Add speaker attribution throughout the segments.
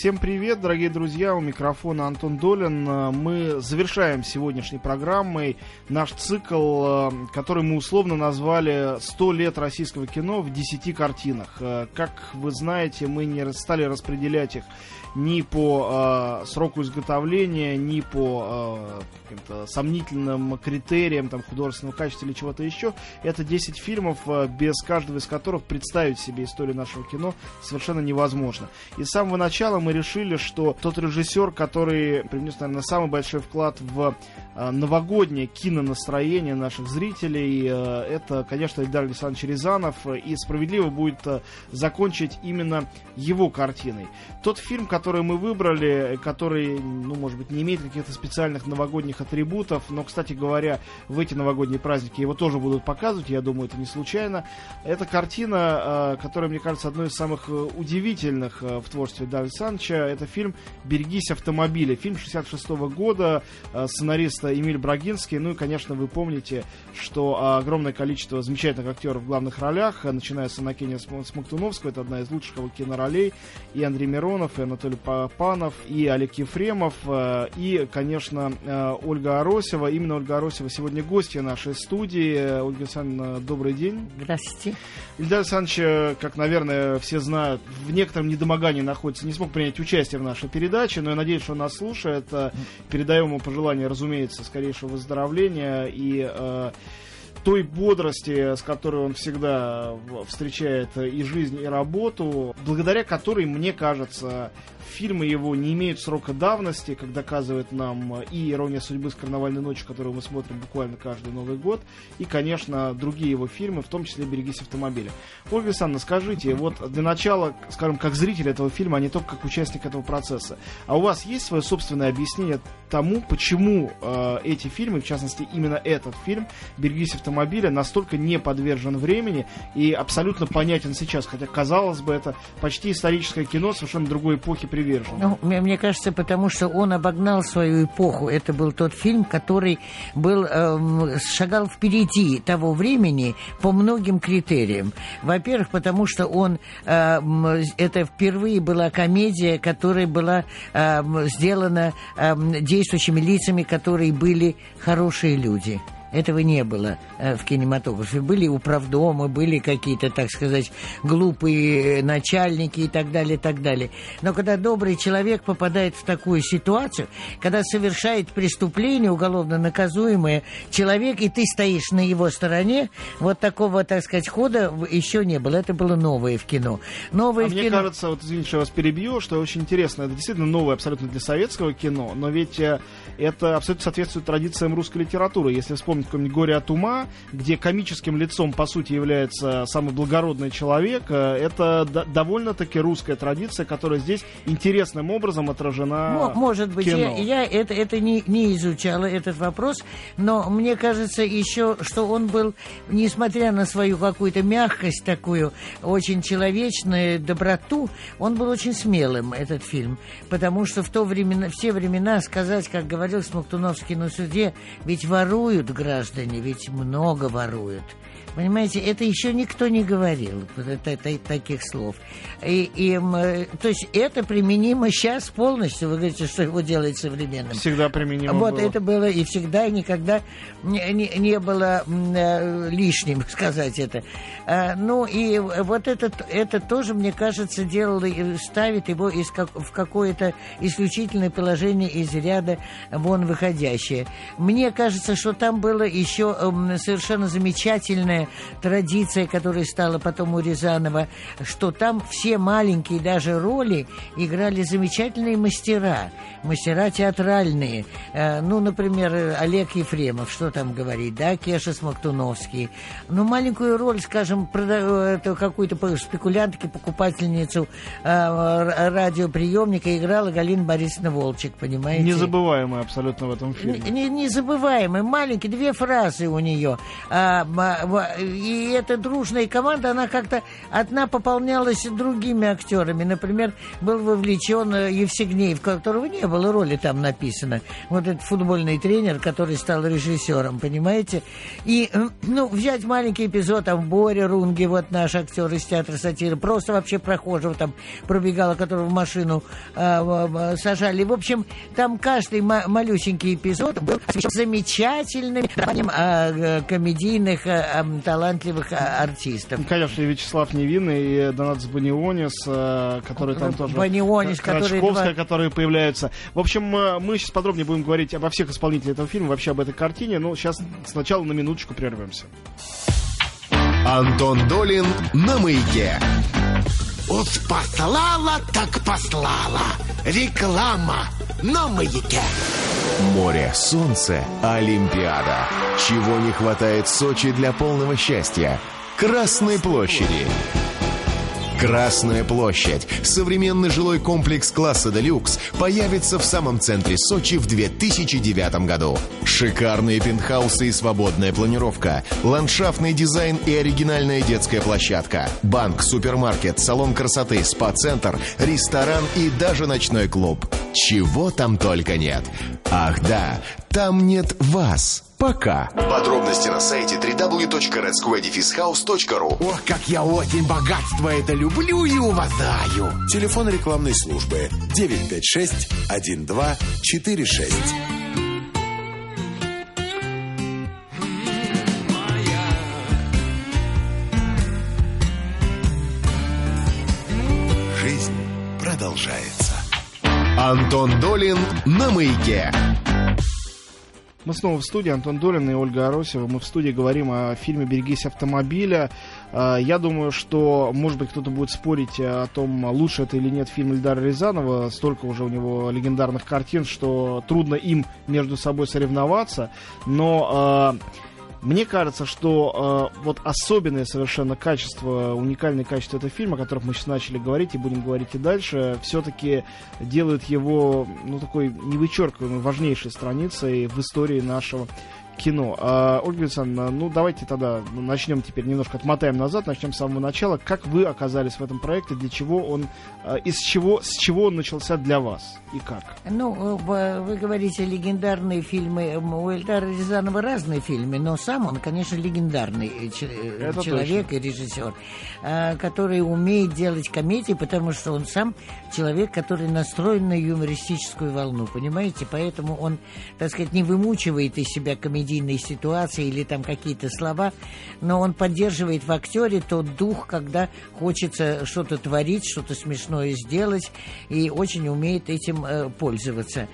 Speaker 1: Всем привет, дорогие друзья, у микрофона Антон Долин. Мы завершаем сегодняшней программой наш цикл, который мы условно назвали «100 лет российского кино в 10 картинах». Как вы знаете, мы не стали распределять их ни по э, сроку изготовления, ни по э, сомнительным критериям там, художественного качества или чего-то еще. Это 10 фильмов, э, без каждого из которых представить себе историю нашего кино совершенно невозможно. И с самого начала мы решили, что тот режиссер, который принес, наверное, самый большой вклад в э, новогоднее кинонастроение наших зрителей, э, это, конечно, Эльдар Александрович Рязанов, и справедливо будет э, закончить именно его картиной. Тот фильм, который мы выбрали, который, ну, может быть, не имеет каких-то специальных новогодних атрибутов, но, кстати говоря, в эти новогодние праздники его тоже будут показывать, я думаю, это не случайно. Это картина, которая, мне кажется, одной из самых удивительных в творчестве Давида Санча. Это фильм «Берегись автомобиля». Фильм 66 -го года, э, сценариста Эмиль Брагинский. Ну и, конечно, вы помните, что огромное количество замечательных актеров в главных ролях, начиная с Анакения Смоктуновского, это одна из лучших его киноролей, и Андрей Миронов, и Анатолий Панов, и Олег Ефремов, э, и, конечно, э, Ольга Аросева. Именно Ольга Аросева сегодня гостья нашей студии. Ольга Александровна, добрый день.
Speaker 2: Здравствуйте.
Speaker 1: Ильдар Александрович, э, как, наверное, все знают, в некотором недомогании находится, не смог принять участие в нашей передаче, но я надеюсь, что он нас слушает. Передаем ему пожелания, разумеется, скорейшего выздоровления и той бодрости, с которой он всегда встречает и жизнь, и работу, благодаря которой, мне кажется, фильмы его не имеют срока давности, как доказывает нам и «Ирония судьбы» с «Карнавальной ночью», которую мы смотрим буквально каждый Новый год, и, конечно, другие его фильмы, в том числе «Берегись автомобиля». Ольга Александровна, скажите, вот для начала, скажем, как зритель этого фильма, а не только как участник этого процесса, а у вас есть свое собственное объяснение тому, почему э, эти фильмы, в частности, именно этот фильм «Берегись автомобиля» настолько не подвержен времени и абсолютно понятен сейчас, хотя, казалось бы, это почти историческое кино совершенно другой эпохи привержен.
Speaker 2: Ну, мне кажется, потому что он обогнал свою эпоху. Это был тот фильм, который был, э, шагал впереди того времени по многим критериям. Во-первых, потому что он, э, это впервые была комедия, которая была э, сделана э, действующими лицами, которые были хорошие люди. Этого не было э, в кинематографе. Были управдомы, были какие-то, так сказать, глупые начальники и так далее, и так далее. Но когда добрый человек попадает в такую ситуацию, когда совершает преступление уголовно наказуемое человек, и ты стоишь на его стороне, вот такого, так сказать, хода еще не было. Это было новое в кино. Новое
Speaker 1: а
Speaker 2: в
Speaker 1: мне
Speaker 2: кино...
Speaker 1: кажется, вот извините, что вас перебью, что очень интересно. Это действительно новое абсолютно для советского кино, но ведь э, это абсолютно соответствует традициям русской литературы. Если вспомнить вспомнить какое-нибудь «Горе от ума», где комическим лицом, по сути, является самый благородный человек, э, это довольно-таки русская традиция, которая здесь интересным образом отражена
Speaker 2: Может быть,
Speaker 1: кино.
Speaker 2: я, я это, это не, не изучала, этот вопрос, но мне кажется еще, что он был, несмотря на свою какую-то мягкость такую, очень человечную доброту, он был очень смелым, этот фильм, потому что в то времена, все времена сказать, как говорил Смоктуновский на суде, ведь воруют граждане, граждане ведь много воруют. Понимаете, это еще никто не говорил, таких слов. И, и, то есть это применимо сейчас полностью. Вы говорите, что его делает современным.
Speaker 1: Всегда применимо
Speaker 2: Вот
Speaker 1: было.
Speaker 2: это было и всегда, и никогда не, не, не было э, лишним сказать это. А, ну и вот это, это тоже, мне кажется, делало, ставит его из как, в какое-то исключительное положение из ряда вон выходящее. Мне кажется, что там было еще совершенно замечательное традиция, которая стала потом у Рязанова, что там все маленькие даже роли играли замечательные мастера, мастера театральные. Э, ну, например, Олег Ефремов, что там говорить, да, Кеша Смоктуновский. Ну, маленькую роль, скажем, э, какую-то спекулянтки, покупательницу э, радиоприемника играла Галина Борисовна Волчек, понимаете?
Speaker 1: Незабываемая абсолютно в этом фильме.
Speaker 2: Незабываемая, маленький, две две фразы у нее. И эта дружная команда, она как-то одна пополнялась другими актерами. Например, был вовлечен э, Евсегнеев, которого не было роли там написано. Вот этот футбольный тренер, который стал режиссером, понимаете? И, э, ну, взять маленький эпизод, там, Боря Рунги, вот наш актер из театра сатиры, просто вообще прохожего там пробегала, которого в машину э, сажали. В общем, там каждый малюсенький эпизод был замечательным э, комедийных э, талантливых артистов.
Speaker 1: Конечно, и Вячеслав Невинный, и Донат Банионис, э, который там тоже...
Speaker 2: Банионис,
Speaker 1: который... Два... которые появляются. В общем, мы сейчас подробнее будем говорить обо всех исполнителях этого фильма, вообще об этой картине, но сейчас сначала на минуточку прервемся.
Speaker 3: Антон Долин на маяке.
Speaker 4: Вот послала, так послала. Реклама на маяке.
Speaker 3: Море, солнце, Олимпиада. Чего не хватает Сочи для полного счастья? Красной площади. Красная площадь. Современный жилой комплекс класса «Делюкс» появится в самом центре Сочи в 2009 году. Шикарные пентхаусы и свободная планировка. Ландшафтный дизайн и оригинальная детская площадка. Банк, супермаркет, салон красоты, спа-центр, ресторан и даже ночной клуб. Чего там только нет. Ах да, там нет вас. Пока. Подробности на сайте www.redsquadifishouse.ru
Speaker 4: Ох, как я очень богатство это люблю и уважаю.
Speaker 3: Телефон рекламной службы 956-1246. Жизнь продолжается. Антон Долин на маяке.
Speaker 1: Мы снова в студии, Антон Долин и Ольга Аросева. Мы в студии говорим о фильме «Берегись автомобиля». А, я думаю, что, может быть, кто-то будет спорить о том, лучше это или нет фильм Эльдара Рязанова. Столько уже у него легендарных картин, что трудно им между собой соревноваться. Но а, мне кажется, что э, вот особенное совершенно качество, уникальное качество этого фильма, о котором мы сейчас начали говорить и будем говорить и дальше, все-таки делает его, ну, такой невычеркиваемой, важнейшей страницей в истории нашего кино. А, Ольга Александровна, ну давайте тогда начнем теперь немножко отмотаем назад, начнем с самого начала. Как вы оказались в этом проекте, для чего он, а, из чего, с чего он начался для вас и как?
Speaker 2: Ну, вы говорите легендарные фильмы, у Эльдара Рязанова разные фильмы, но сам он, конечно, легендарный э, э, Это человек точно. и режиссер, а, который умеет делать комедии, потому что он сам человек, который настроен на юмористическую волну, понимаете? Поэтому он, так сказать, не вымучивает из себя комедии комедийной ситуации или там какие-то слова, но он поддерживает в актере тот дух, когда хочется что-то творить, что-то смешное сделать, и очень умеет этим э, пользоваться,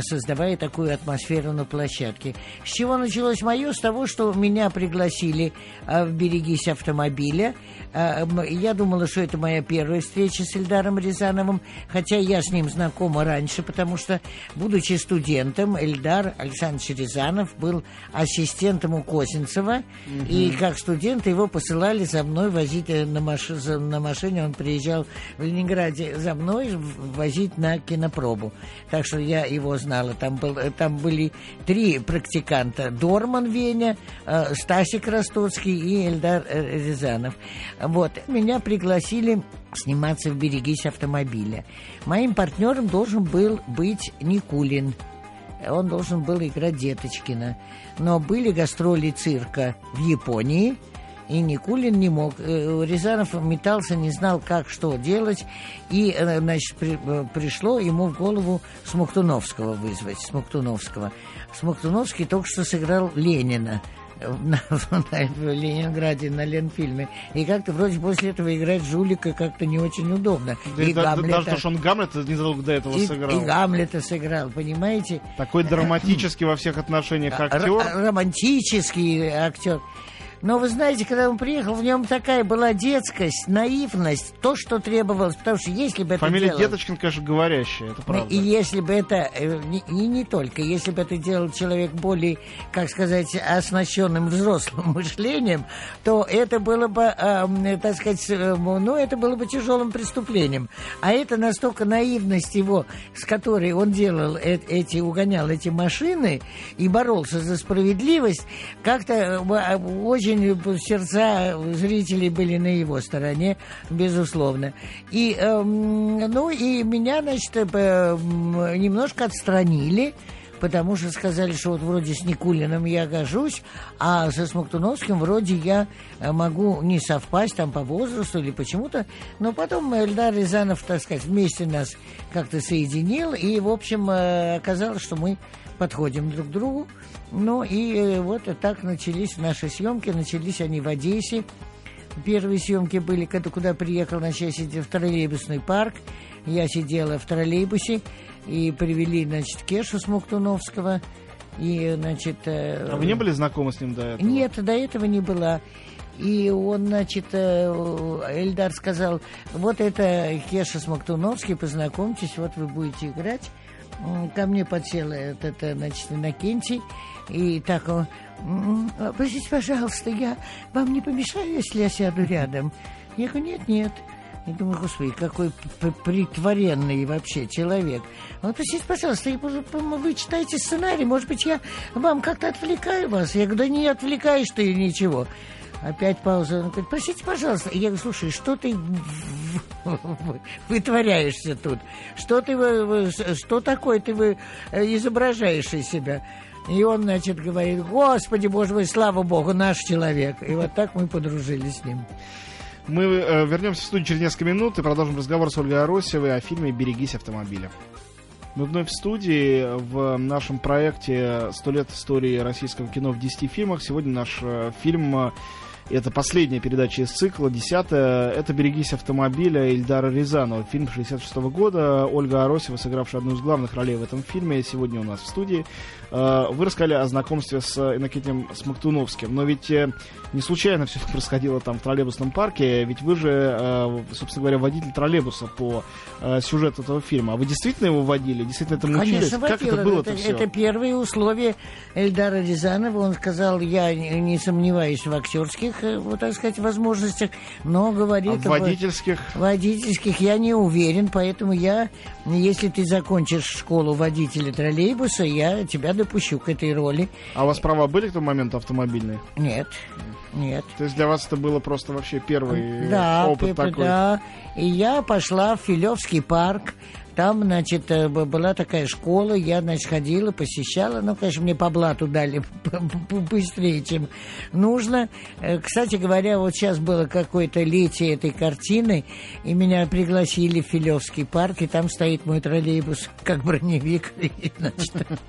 Speaker 2: создавая такую атмосферу на площадке. С чего началось мое? С того, что меня пригласили э, в «Берегись автомобиля», а, я думала, что это моя первая встреча с Эльдаром Рязановым, хотя я с ним знакома раньше, потому что, будучи студентом, Эльдар Александрович Рязанов был ассистентом у Косинцева, угу. и как студент его посылали за мной возить э, на, маш... на машине, он приезжал в Ленинграде за мной возить на кинопробу. Так что я его знала. Там, был, э, там были три практиканта. Дорман Веня, э, Стасик Ростоцкий и Эльдар Рязанов. Вот, меня пригласили сниматься в «Берегись автомобиля». Моим партнером должен был быть Никулин. Он должен был играть Деточкина. Но были гастроли цирка в Японии, и Никулин не мог. Э, Рязанов метался, не знал, как что делать, и, э, значит, при, э, пришло ему в голову Смоктуновского вызвать, Смоктуновского. Смоктуновский только что сыграл Ленина – на, в Ленинграде на Ленфильме. И как-то вроде после этого играть жулика как-то не очень удобно.
Speaker 1: Да, и да, Гамлета, даже то, что он Гамлета незадолго до этого
Speaker 2: и,
Speaker 1: сыграл.
Speaker 2: И Гамлета сыграл, понимаете?
Speaker 1: Такой драматический во всех отношениях актер.
Speaker 2: Р- романтический актер. Но вы знаете, когда он приехал, в нем такая была детскость, наивность, то, что требовалось. Потому что если бы
Speaker 1: Фамилия
Speaker 2: это делал...
Speaker 1: Деточкин, конечно, говорящая, это правда.
Speaker 2: И если бы это, э, и не только, если бы это делал человек более, как сказать, оснащенным взрослым мышлением, то это было бы, э, так сказать, э, ну, это было бы тяжелым преступлением. А это настолько наивность его, с которой он делал э эти, угонял эти машины и боролся за справедливость, как-то э, очень очень сердца зрителей были на его стороне, безусловно. И, э, ну, и меня, значит, э, немножко отстранили, потому что сказали, что вот вроде с Никулиным я гожусь, а со Смоктуновским вроде я э, могу не совпасть там по возрасту или почему-то. Но потом Эльдар Рязанов, так сказать, вместе нас как-то соединил, и, в общем, э, оказалось, что мы подходим друг к другу. Ну и э, вот так начались наши съемки. Начались они в Одессе. Первые съемки были, когда куда приехал, значит, я сидел в троллейбусный парк. Я сидела в троллейбусе и привели, значит, Кешу Смоктуновского. И, значит... Э,
Speaker 1: а вы не были знакомы с ним до этого?
Speaker 2: Нет, до этого не была. И он, значит, э, Эльдар сказал, вот это Кеша Смоктуновский, познакомьтесь, вот вы будете играть. Ко мне подсел этот, значит, Иннокентий, и так он, простите, пожалуйста, я вам не помешаю, если я сяду рядом? Я говорю, нет, нет. Я думаю, господи, какой притворенный вообще человек. Он, простите, пожалуйста, вы читаете сценарий, может быть, я вам как-то отвлекаю вас? Я говорю, да не отвлекаешь ты ничего. Опять пауза. Он говорит, простите, пожалуйста. Я говорю, слушай, что ты вытворяешься тут? Что ты, что такое ты вы изображаешь из себя? И он, значит, говорит, Господи, Боже мой, слава Богу, наш человек. И вот так мы подружились с ним.
Speaker 1: Мы э, вернемся в студию через несколько минут и продолжим разговор с Ольгой Аросевой о фильме «Берегись автомобиля». Мы вновь в студии в нашем проекте «100 лет истории российского кино в 10 фильмах». Сегодня наш э, фильм это последняя передача из цикла, десятая. Это «Берегись автомобиля» Ильдара Рязанова. Фильм 66 -го года. Ольга Аросева, сыгравшая одну из главных ролей в этом фильме, сегодня у нас в студии. Э, вы рассказали о знакомстве с Иннокентием Смоктуновским. Но ведь э, не случайно все это происходило там в троллейбусном парке. Ведь вы же, э, собственно говоря, водитель троллейбуса по сюжету этого фильма. А вы действительно его водили? Действительно этому
Speaker 2: Конечно,
Speaker 1: учились? Как это было это,
Speaker 2: все? Это первые условия Эльдара Рязанова. Он сказал, я не сомневаюсь в актерских Э, вот, так сказать, возможностях, но говорит...
Speaker 1: А водительских?
Speaker 2: Водительских я не уверен, поэтому я, если ты закончишь школу водителя троллейбуса, я тебя допущу к этой роли.
Speaker 1: А у вас права были к тому моменту автомобильные?
Speaker 2: Нет. Нет.
Speaker 1: То есть для вас это было просто вообще первый
Speaker 2: да,
Speaker 1: опыт такой?
Speaker 2: Да, и я пошла в Филевский парк, там, значит, э, была такая школа, я, значит, ходила, посещала. Ну, конечно, мне по блату дали быстрее, чем нужно. Э, кстати говоря, вот сейчас было какое-то летие этой картины, и меня пригласили в Филевский парк, и там стоит мой троллейбус, как броневик. И, значит,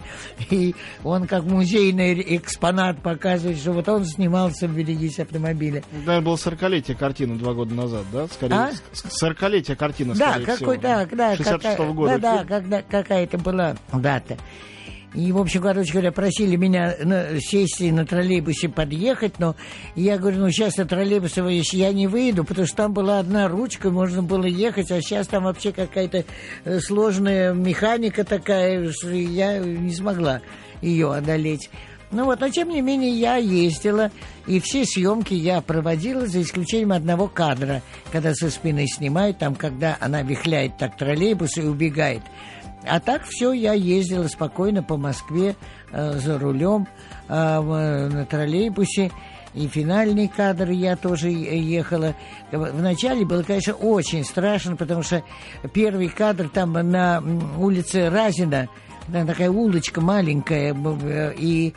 Speaker 2: и он как музейный экспонат показывает, что вот он снимался в «Берегись автомобиля».
Speaker 1: Да, было 40-летие картины два года назад, да? Скорее, а? 40-летие картины,
Speaker 2: Да, какой, да, да,
Speaker 1: 66 -го года.
Speaker 2: Да, да, когда какая-то была дата. И, в общем, короче говоря, просили меня на, сесть и на троллейбусе подъехать, но я говорю, ну, сейчас на троллейбусе я не выйду, потому что там была одна ручка, можно было ехать, а сейчас там вообще какая-то э, сложная механика такая, что я не смогла ее одолеть. Ну вот, но тем не менее я ездила, и все съемки я проводила, за исключением одного кадра, когда со спины снимают, там, когда она вихляет так троллейбус и убегает. А так все, я ездила спокойно по Москве э, за рулем э, на троллейбусе. И финальный кадр я тоже ехала. Вначале было, конечно, очень страшно, потому что первый кадр там на улице Разина – такая улочка маленькая, и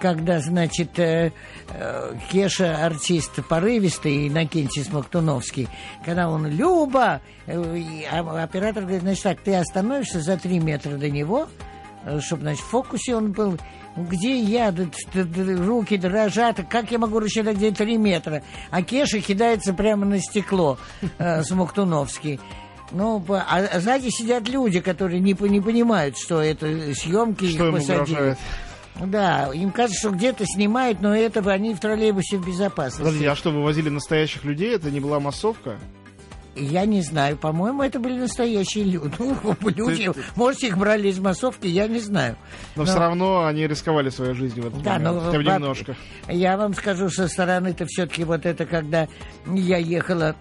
Speaker 2: когда, значит, э, э, Кеша, артист порывистый, Иннокентий Смоктуновский, когда он «Люба!», э, а оператор говорит, значит так, ты остановишься за три метра до него, чтобы, значит, в фокусе он был, где я, руки дрожат, как я могу рассчитать, где три метра? А Кеша кидается прямо на стекло, Смоктуновский. Ну, а сзади сидят люди, которые не, не понимают, что это съемки.
Speaker 1: Что ему посадили.
Speaker 2: Да, им кажется, что где-то снимают, но это они в троллейбусе в безопасности.
Speaker 1: Подожди, а что, вы возили настоящих людей? Это не была массовка?
Speaker 2: Я не знаю, по-моему, это были настоящие люди. Ну, люди,
Speaker 1: Ты-
Speaker 2: может, их брали из массовки, я не знаю.
Speaker 1: Но,
Speaker 2: Но-
Speaker 1: все равно они рисковали своей жизнью в этот
Speaker 2: Да,
Speaker 1: момент.
Speaker 2: но
Speaker 1: Хотя бы немножко.
Speaker 2: Я вам скажу, со стороны-то все-таки вот это, когда я ехала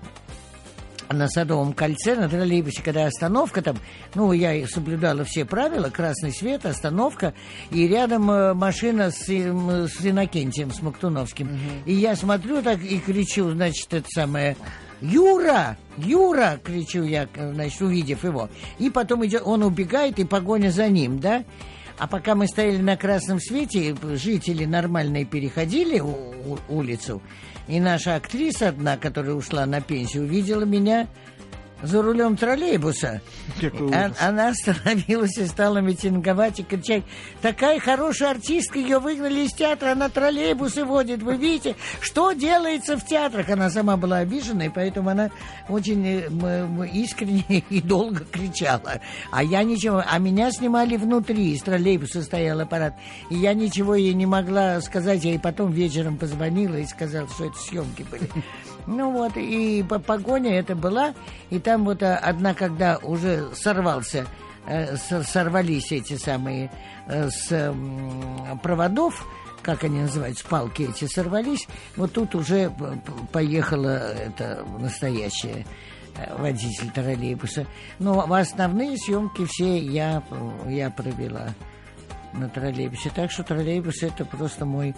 Speaker 2: на Садовом кольце, на троллейбусе, когда остановка там, ну, я соблюдала все правила, красный свет, остановка, и рядом э, машина с, с Иннокентием, с Мактуновским. И я смотрю так и кричу, значит, это самое... Юра! Юра! кричу я, э, значит, увидев его. И потом идет, он убегает, и погоня за ним, да? А пока мы стояли на красном свете, жители нормальные переходили улицу, и наша актриса одна, которая ушла на пенсию, увидела меня за рулем троллейбуса.
Speaker 1: Ужас.
Speaker 2: Она остановилась и стала митинговать и кричать, такая хорошая артистка, ее выгнали из театра, она троллейбусы водит, вы видите, что делается в театрах. Она сама была обижена, и поэтому она очень э, искренне и долго кричала. А я ничего, а меня снимали внутри, из троллейбуса стоял аппарат, и я ничего ей не могла сказать, я ей потом вечером позвонила и сказала, что это съемки были. Ну вот, и по- погоня это была, и там вот а, одна, когда уже сорвался, э, сорвались эти самые э, с проводов, как они называются, палки эти сорвались, вот тут уже поехала это настоящая э, водитель троллейбуса. Но основные съемки все я, э, я провела на троллейбусе. Так что троллейбус это просто мой...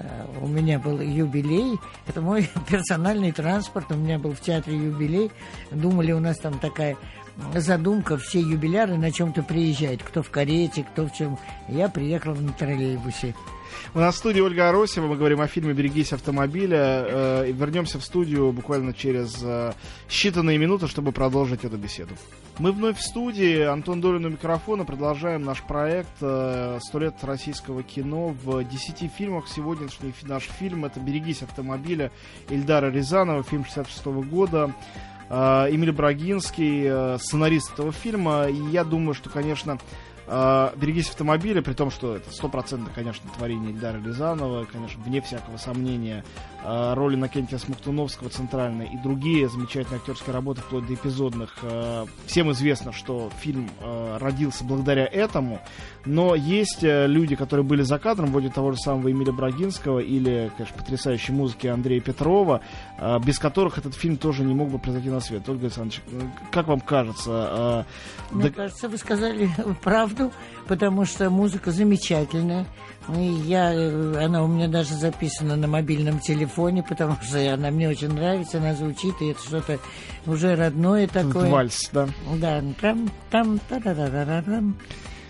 Speaker 2: э, У меня был юбилей, это мой персональный транспорт, у меня был в театре юбилей. Думали, у нас там такая задумка, все юбиляры на чем-то приезжают. Кто в карете, кто в чем. Я приехал на троллейбусе.
Speaker 1: У нас в студии Ольга Аросева, мы говорим о фильме «Берегись автомобиля». э, и вернемся в студию буквально через э, считанные минуты, чтобы продолжить эту беседу. Мы вновь в студии, Антон Долин у микрофона, продолжаем наш проект э, «Сто лет российского кино» в 10 фильмах. Сегодняшний наш фильм — это «Берегись автомобиля» Ильдара Рязанова, фильм 66 года. Э, Эмиль Брагинский, э, сценарист этого фильма. И я думаю, что, конечно, э, «Берегись автомобиля», при том, что это стопроцентно, конечно, творение Ильдара Рязанова, конечно, вне всякого сомнения, э, роли Накентия Смоктуновского центральной и другие замечательные актерские работы, вплоть до эпизодных. Э, Всем известно, что фильм э, родился благодаря этому, но есть э, люди, которые были за кадром, вроде того же самого Эмиля Брагинского или, конечно, потрясающей музыки Андрея Петрова, э, без которых этот фильм тоже не мог бы произойти на свет. Ольга Александрович, э, как вам кажется? э,
Speaker 2: Мне
Speaker 1: да-
Speaker 2: кажется, вы сказали правду, потому что музыка замечательная. И я, э, она у меня даже записана на мобильном телефоне, потому что она мне очень нравится, она звучит, и это что-то уже родное такое.
Speaker 1: Вальс, да.
Speaker 2: Да, там, там, та да да да там.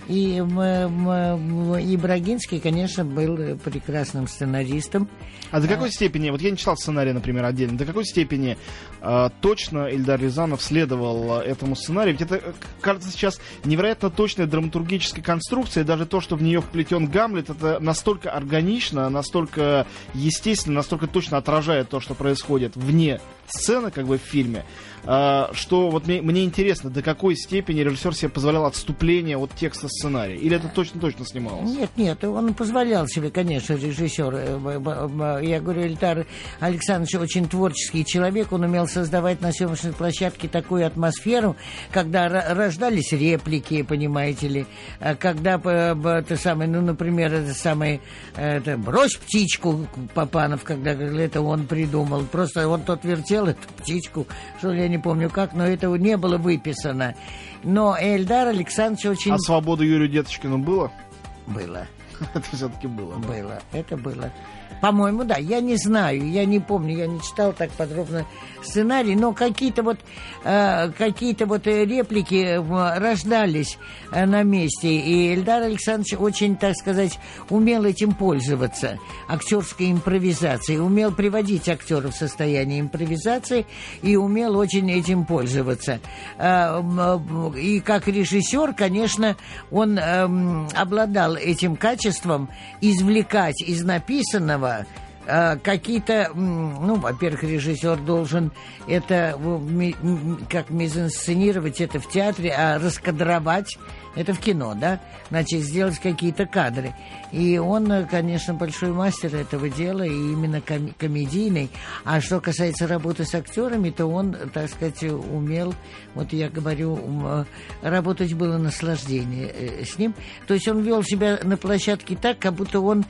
Speaker 2: И, м, м, м, и Брагинский, конечно, был прекрасным сценаристом.
Speaker 1: А до какой степени, вот я не читал сценарий, например, отдельно, до какой степени э, точно Ильдар Рязанов следовал этому сценарию? Ведь это, э, кажется, сейчас невероятно точная драматургическая конструкция, даже то, что в нее вплетен Гамлет, это настолько органично, настолько естественно, настолько точно отражает то, что происходит вне сцены, как бы в фильме, э, что вот мне, мне интересно, до какой степени режиссер себе позволял отступление от текста сценария? Или это точно-точно снималось?
Speaker 2: Нет, нет, он позволял себе, конечно, режиссер. Э, Я говорю, Эльдар Александрович очень творческий человек, он умел создавать на съемочной площадке такую атмосферу, когда ро- рождались реплики, понимаете ли, а когда, это самое, ну, например, это самое, это, брось птичку, Папанов, когда это он придумал, просто он тот вертел эту птичку, что я не помню как, но этого не было выписано. Но Эльдар Александрович очень...
Speaker 1: А свобода Юрию Деточкину было?
Speaker 2: Было.
Speaker 1: Это все-таки было.
Speaker 2: Было, это было. По-моему, да. Я не знаю, я не помню, я не читал так подробно сценарий, но какие-то вот э, какие-то вот э, реплики э, рождались э, на месте, и Эльдар Александрович очень, так сказать, умел этим пользоваться, актерской импровизацией, умел приводить актеров в состояние импровизации и умел очень этим пользоваться. И как режиссер, конечно, он эм, обладал этим качеством извлекать из написанного э, какие-то, м, ну, во-первых, режиссер должен это как мизансценировать это в театре, а раскадровать Это в кино, да? Значит, сделать какие-то кадры. И он, э, конечно, большой мастер этого дела, и именно ком- комедийный. А что касается работы с актерами, то он, так сказать, умел, вот я говорю, э, работать было наслаждение э, с ним. То есть он вел себя на площадке так, как будто он,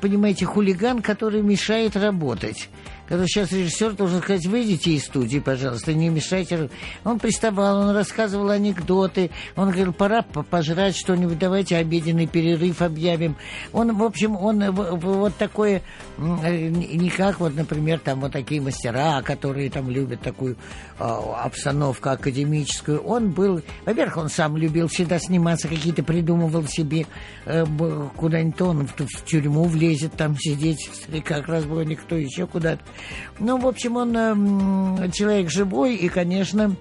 Speaker 2: понимаете, хулиган, который мешает работать когда сейчас режиссер должен сказать, выйдите из студии, пожалуйста, не мешайте. Он приставал, он рассказывал анекдоты, он говорил, пора пожрать что-нибудь, давайте обеденный перерыв объявим. Он, в общем, он вот такое, э, не как вот, например, там вот такие мастера, которые там любят такую э, обстановку академическую. Он был, во-первых, он сам любил всегда сниматься, какие-то придумывал себе э, куда-нибудь он в, тюрьму влезет, там сидеть, как разбойник, кто еще куда-то. Ну, в общем, он э, человек живой и, конечно,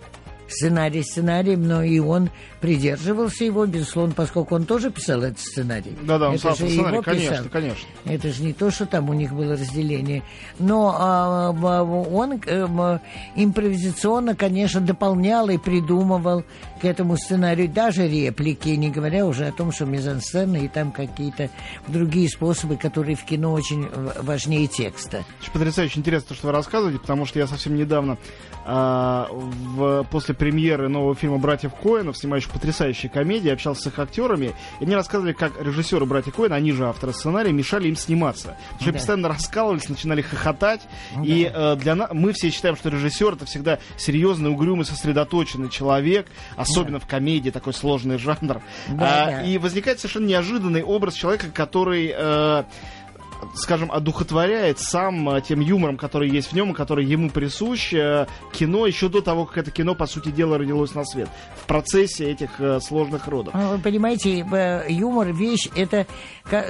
Speaker 2: сценарий сценарием, но и он придерживался его, безусловно, поскольку он тоже писал этот сценарий.
Speaker 1: Да-да,
Speaker 2: он
Speaker 1: это же сценарий, его конечно, писал. конечно.
Speaker 2: Это же не то, что там у них было разделение. Но а, он а, импровизационно, конечно, дополнял и придумывал к этому сценарию даже реплики, не говоря уже о том, что мизансцены и там какие-то другие способы, которые в кино очень важнее текста.
Speaker 1: Потрясающе интересно, то, что вы рассказываете, потому что я совсем недавно а, в, после премьеры нового фильма «Братьев Коинов», снимающих потрясающие комедии, общался с их актерами, и мне рассказывали, как режиссеры «Братьев Коина», они же авторы сценария, мешали им сниматься. Потому что да. постоянно раскалывались, начинали хохотать, да. и э, для нас, мы все считаем, что режиссер это всегда серьезный, угрюмый, сосредоточенный человек, особенно да. в комедии, такой сложный жанр. Да, а, да. И возникает совершенно неожиданный образ человека, который... Э, скажем, одухотворяет сам э, тем юмором, который есть в нем, и который ему присущ, э, кино еще до того, как это кино, по сути дела, родилось на свет. В процессе этих э, сложных родов.
Speaker 2: А вы понимаете, юмор, вещь, это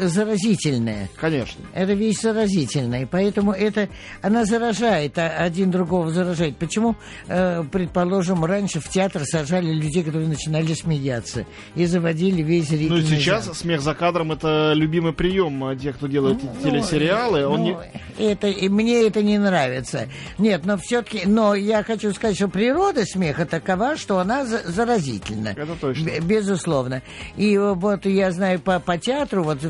Speaker 2: заразительная.
Speaker 1: Конечно.
Speaker 2: Это вещь заразительная, поэтому это, она заражает, а один другого заражает. Почему, предположим, раньше в театр сажали людей, которые начинали смеяться и заводили весь ритм.
Speaker 1: Ну, сейчас смех за кадром это любимый прием тех, кто делает ну, телесериалы. Ну, он не...
Speaker 2: это, и мне это не нравится. Нет, но все-таки, но я хочу сказать, что природа смеха такова, что она заразительна.
Speaker 1: Это точно.
Speaker 2: Безусловно. И вот я знаю по, по театру, вот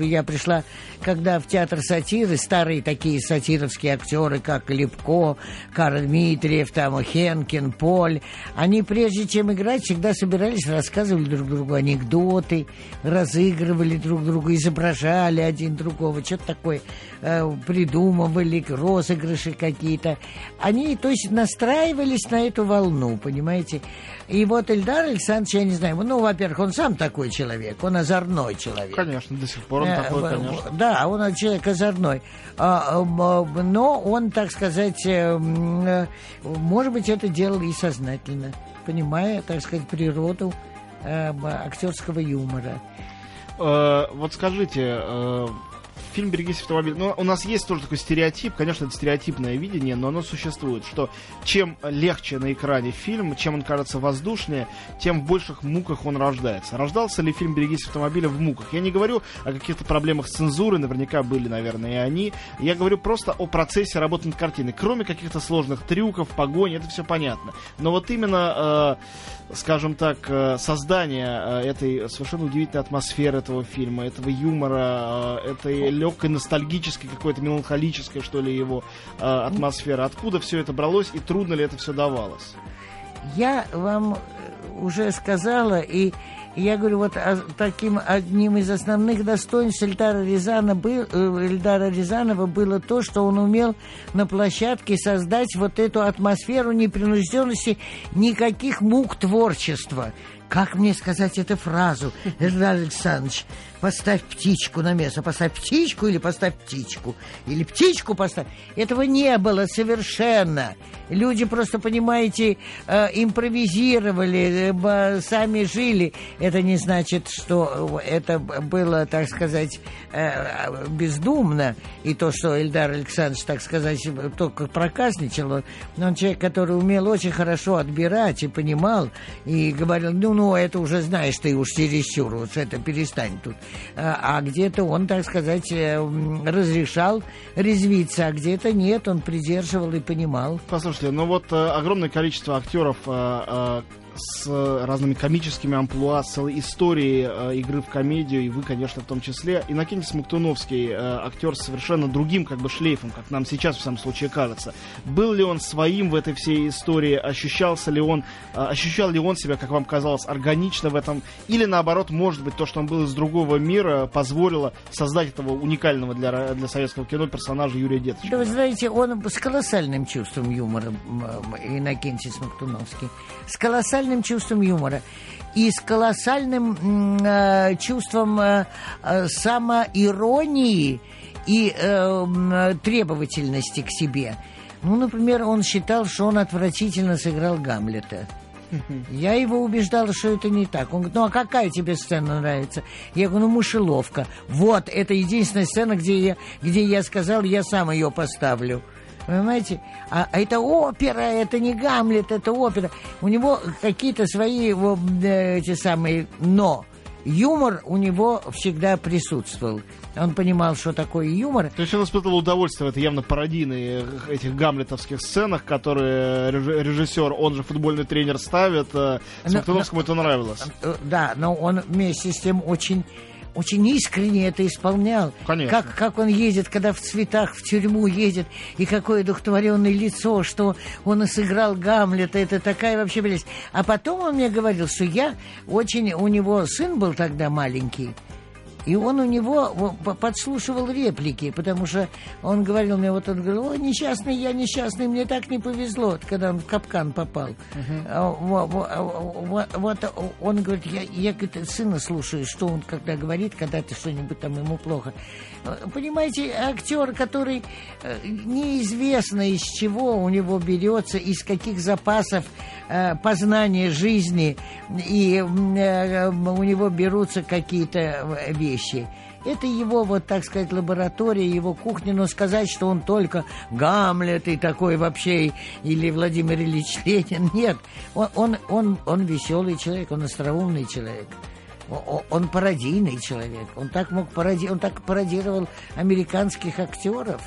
Speaker 2: я пришла, когда в театр сатиры, старые такие сатировские актеры, как Лепко, Карл Дмитриев, там Хенкин, Поль, они прежде чем играть, всегда собирались, рассказывали друг другу анекдоты, разыгрывали друг друга, изображали один другого, что-то такое э, придумывали, розыгрыши какие-то. Они, то есть, настраивались на эту волну, понимаете? И вот Эльдар Александрович, я не знаю, ну, во-первых, он сам такой человек, он озорной человек.
Speaker 1: Конечно, до сих пор он э, такой, конечно.
Speaker 2: Да, он человек озорной. А, но он, так сказать, э, э, может быть, это делал и сознательно, понимая, так сказать, природу актерского юмора.
Speaker 1: Вот скажите, фильм «Берегись автомобиля». Ну, у нас есть тоже такой стереотип, конечно, это стереотипное видение, но оно существует, что чем легче на экране фильм, чем он кажется воздушнее, тем в больших муках он рождается. Рождался ли фильм «Берегись автомобиля» в муках? Я не говорю о каких-то проблемах с цензурой, наверняка были, наверное, и они. Я говорю просто о процессе работы над картиной. Кроме каких-то сложных трюков, погони, это все понятно. Но вот именно... Э, скажем так, э, создание э, этой совершенно удивительной атмосферы этого фильма, этого юмора, э, этой легкой ностальгической, какой-то меланхолической, что ли, его атмосферы. Откуда все это бралось и трудно ли это все давалось?
Speaker 2: Я вам уже сказала, и я говорю, вот таким одним из основных достоинств Эльдара, Рязана был, Эльдара Рязанова было то, что он умел на площадке создать вот эту атмосферу непринужденности, никаких мук творчества. Как мне сказать эту фразу, Эльдар Александрович? Поставь птичку на место, поставь птичку или поставь птичку, или птичку поставь. Этого не было совершенно. Люди просто, понимаете, э, импровизировали, э, сами жили. Это не значит, что это было, так сказать, э, бездумно. И то, что Эльдар Александрович, так сказать, только проказничал, но он человек, который умел очень хорошо отбирать и понимал, и говорил, ну, ну, это уже знаешь ты уж чересчур, вот это перестань тут. А, а где-то он, так сказать, э, разрешал резвиться, а где-то нет, он придерживал и понимал.
Speaker 1: Послушайте, ну вот э, огромное количество актеров, э, с разными комическими амплуа, с целой историей э, игры в комедию, и вы, конечно, в том числе. Иннокентий Смоктуновский, э, актер с совершенно другим как бы шлейфом, как нам сейчас в самом случае кажется. Был ли он своим в этой всей истории? Ощущался ли он, э, ощущал ли он себя, как вам казалось, органично в этом? Или наоборот, может быть, то, что он был из другого мира, позволило создать этого уникального для, для советского кино персонажа Юрия Деточкина?
Speaker 2: Да вы знаете, он с колоссальным чувством юмора, Иннокентий Смоктуновский. С колоссальным чувством юмора и с колоссальным э, чувством э, э, самоиронии и э, требовательности к себе. Ну, например, он считал, что он отвратительно сыграл Гамлета. Я его убеждала, что это не так. Он говорит, ну а какая тебе сцена нравится? Я говорю, ну мышеловка. Вот, это единственная сцена, где я, где я сказал, я сам ее поставлю. Понимаете? А, а это опера, это не Гамлет, это опера. У него какие-то свои вот, э, эти самые «но». Юмор у него всегда присутствовал. Он понимал, что такое юмор.
Speaker 1: То есть он испытывал удовольствие в этой явно пародийной этих гамлетовских сценах, которые режиссер, он же футбольный тренер ставит. Э, Смоктуновскому это нравилось.
Speaker 2: Э, да, но он вместе с тем очень очень искренне это исполнял.
Speaker 1: Конечно.
Speaker 2: Как, как он едет, когда в цветах в тюрьму едет, и какое духотворенное лицо, что он и сыграл Гамлета, это такая вообще близость. А потом он мне говорил, что я очень... У него сын был тогда маленький, и он у него подслушивал реплики, потому что он говорил мне, вот он говорил, о, несчастный, я несчастный, мне так не повезло, когда он в капкан попал. Uh-huh. Вот, он говорит, я, я говорит, сына слушаю, что он когда говорит, когда ты что-нибудь там ему плохо. Понимаете, актер, который э, неизвестно из чего у него берется, из каких запасов э, познания жизни, и э, у него берутся какие-то вещи. Это его, вот так сказать, лаборатория, его кухня, но сказать, что он только Гамлет и такой вообще, или Владимир Ильич Ленин, нет. Он, он, он, он веселый человек, он остроумный человек он пародийный человек. Он так мог пароди... он так пародировал американских актеров.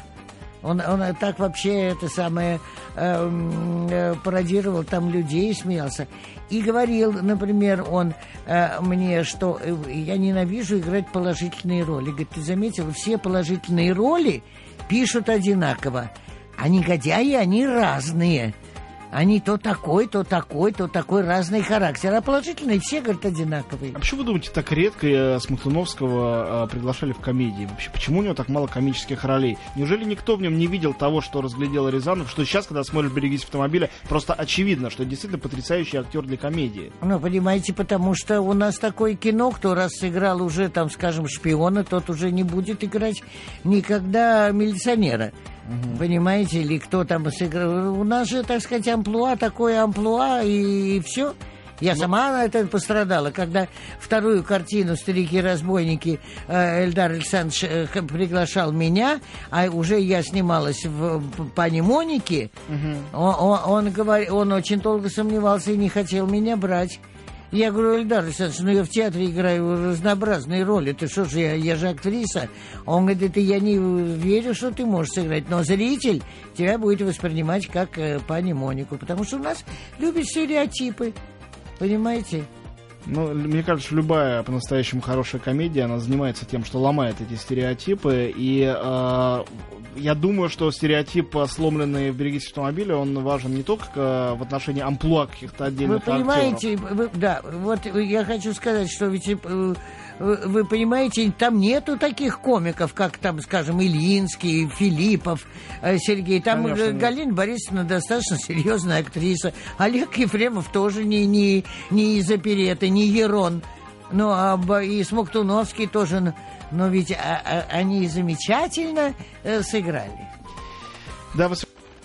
Speaker 2: Он, он так вообще это самое эм, э, пародировал там людей, смеялся. И говорил, например, он э, мне, что э, я ненавижу играть положительные роли. Говорит, ты заметил, все положительные роли пишут одинаково. А негодяи, они разные. Они то такой, то такой, то такой разный характер. А положительные все, говорят, одинаковые.
Speaker 1: А почему вы думаете, так редко э, Смоктуновского э, приглашали в комедии? Вообще, почему у него так мало комических ролей? Неужели никто в нем не видел того, что разглядел Рязанов, что сейчас, когда смотришь «Берегись автомобиля», просто очевидно, что действительно потрясающий актер для комедии?
Speaker 2: Ну, понимаете, потому что у нас такое кино, кто раз сыграл уже, там, скажем, шпиона, тот уже не будет играть никогда милиционера. Угу. Понимаете, или кто там сыграл. У нас же, так сказать, амплуа, такое амплуа, и, и все. Я Но... Ну. сама на это пострадала, когда вторую картину «Старики-разбойники» э, Эльдар Александрович э, приглашал меня, а уже я снималась в, в «Пане Монике», угу. он, он, он, говор... он очень долго сомневался и не хотел меня брать. Я говорю, Эльдар Александрович, ну я в театре играю разнообразные роли. Ты что же, я, я же актриса. Он говорит, это я не верю, что ты можешь сыграть. Но зритель тебя будет воспринимать как э, пани Монику. Потому что у нас любят стереотипы. Понимаете?
Speaker 1: Ну, мне кажется, любая по-настоящему хорошая комедия, она занимается тем, что ломает эти стереотипы. И э, я думаю, что стереотип, сломленный в «Берегись автомобиля», он важен не только э, в отношении амплуа каких-то отдельных
Speaker 2: Вы понимаете, вы, да, вот я хочу сказать, что ведь э, вы понимаете, там нету таких комиков, как там, скажем, Ильинский, Филиппов, э, Сергей. Там Конечно, Галина Борисовна достаточно серьезная актриса. Олег Ефремов тоже не, не, не из опереты, не Ерон. Ну, а и Смоктуновский тоже но ведь а, а, они замечательно э, сыграли.
Speaker 1: Да, вы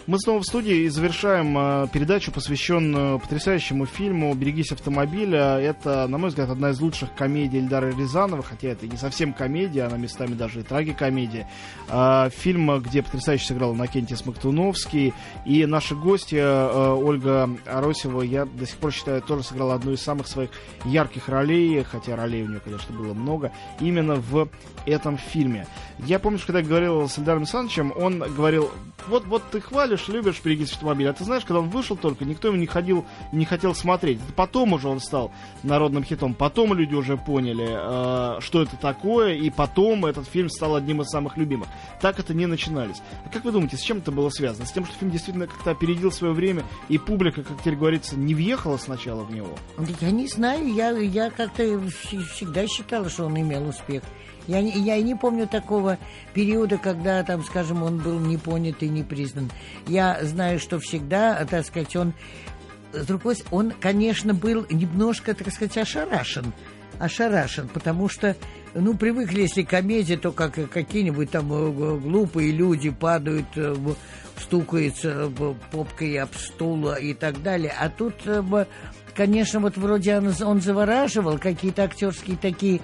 Speaker 1: мы снова в студии и завершаем э, передачу, посвященную потрясающему фильму «Берегись автомобиля». Это, на мой взгляд, одна из лучших комедий Эльдара Рязанова, хотя это не совсем комедия, она местами даже и трагикомедия. Э, фильм, где потрясающе сыграл Накентий Смоктуновский. И наши гости, э, Ольга Аросева, я до сих пор считаю, тоже сыграла одну из самых своих ярких ролей, хотя ролей у нее, конечно, было много, именно в этом фильме. Я помню, что когда я говорил с Эльдаром Александровичем, он говорил, вот, вот ты хвалишь любишь, любишь «Берегись автомобиля». А ты знаешь, когда он вышел только, никто его не ходил, не хотел смотреть. Это потом уже он стал народным хитом. Потом люди уже поняли, э, что это такое, и потом этот фильм стал одним из самых любимых. Так это не начинались. А как вы думаете, с чем это было связано? С тем, что фильм действительно как-то опередил свое время, и публика, как теперь говорится, не въехала сначала в него?
Speaker 2: Я не знаю, я, я как-то всегда считала, что он имел успех. Я, я и не помню такого периода, когда, там, скажем, он был не понят и не признан. Я знаю, что всегда, так сказать, он... С другой стороны, он, конечно, был немножко, так сказать, ошарашен. Ошарашен, потому что, ну, привыкли, если комедия, то как какие-нибудь там э, глупые люди падают, э, стукаются э, попкой об стул и так далее. А тут конечно, вот вроде он, он завораживал, какие-то актерские такие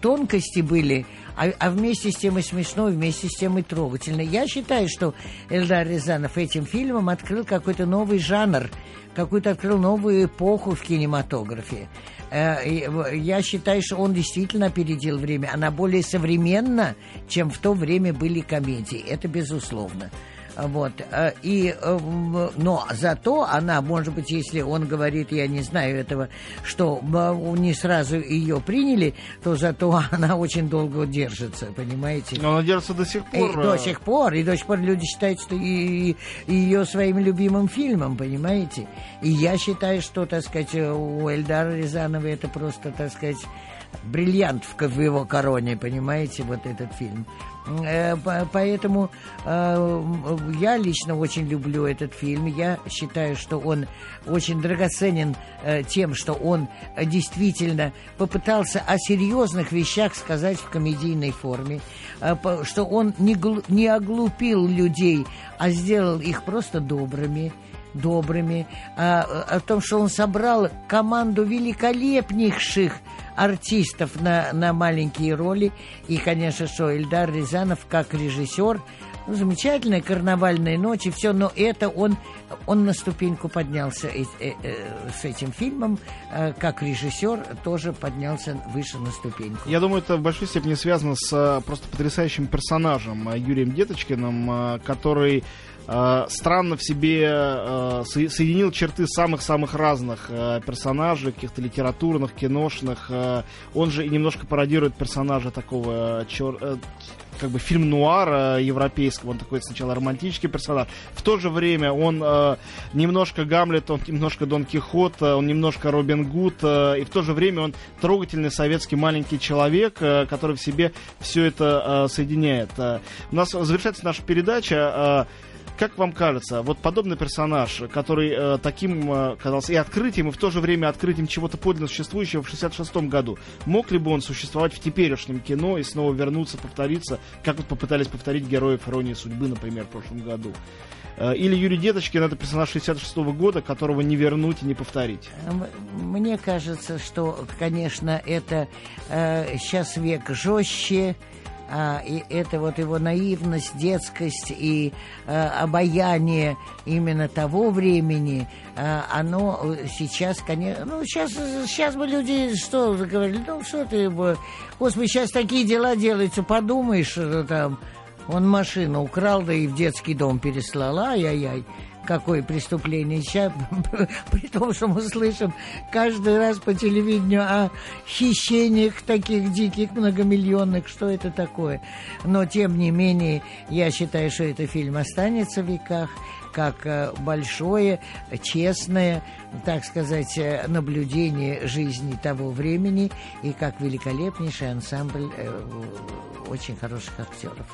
Speaker 2: тонкости были, а, а вместе с тем и смешно, вместе с тем и трогательно. Я считаю, что Эльдар Рязанов этим фильмом открыл какой-то новый жанр, какую-то открыл новую эпоху в кинематографе. Э, я считаю, что он действительно опередил время. Она более современна, чем в то время были комедии. Это безусловно. Вот. Э, и, э, но зато она, может быть, если он говорит, я не знаю этого, что не сразу ее приняли, то зато она очень долго держится, понимаете?
Speaker 1: Но она держится до сих пор.
Speaker 2: И, до э. сих пор. И до сих пор люди считают, что и, и ее своим любимым фильмом, понимаете? И я считаю, что, так сказать, у Эльдара Рязанова это просто, так сказать, бриллиант в его короне, понимаете, вот этот фильм. Э, поэтому э, я лично очень люблю этот фильм. Я считаю, что он очень драгоценен э, тем, что он действительно попытался о серьезных вещах сказать в комедийной форме, что он не оглупил людей, а сделал их просто добрыми добрыми, о, о том, что он собрал команду великолепнейших артистов на, на маленькие роли. И, конечно, что Эльдар Рязанов как режиссер, ну, замечательная карнавальная ночь и все, но это он, он на ступеньку поднялся э, э, э, с этим фильмом, э, как режиссер тоже поднялся выше на ступеньку.
Speaker 1: Я думаю, это в большой степени связано с э, просто потрясающим персонажем э, Юрием Деточкиным, который Э, странно в себе э, соединил черты самых-самых разных э, персонажей, каких-то литературных, киношных. Он же и немножко пародирует персонажа такого чер как бы фильм нуара европейского, он такой сначала романтический персонаж. В то же время он э, немножко Гамлет, он немножко Дон Кихот, он немножко Робин Гуд, э, и в то же время он трогательный советский маленький человек, э, который в себе все это э, соединяет. Э, у нас завершается наша передача. Э, как вам кажется, вот подобный персонаж, который э, таким э, казался и открытием, и в то же время открытием чего-то подлинно существующего в 66-м году, мог ли бы он существовать в теперешнем кино и снова вернуться, повториться, как вот попытались повторить героев «Иронии судьбы», например, в прошлом году? Э, или Юрий Деточкин это персонаж 66 -го года, которого не вернуть и не повторить?
Speaker 2: Мне кажется, что, конечно, это э, сейчас век жестче, а, и это вот его наивность, детскость и а, обаяние именно того времени, а, оно сейчас, конечно, ну, сейчас, сейчас бы люди что говорили, ну, что ты, господи, сейчас такие дела делаются, подумаешь, э, там, он машину украл, да и в детский дом переслал, ай-яй-яй какое преступление. Сейчас, при том, что мы слышим каждый раз по телевидению о хищениях таких диких, многомиллионных, что это такое. Но, тем не менее, я считаю, что этот фильм останется в веках как э, большое, честное, так сказать, э, наблюдение жизни того времени и как великолепнейший ансамбль э, очень хороших актеров.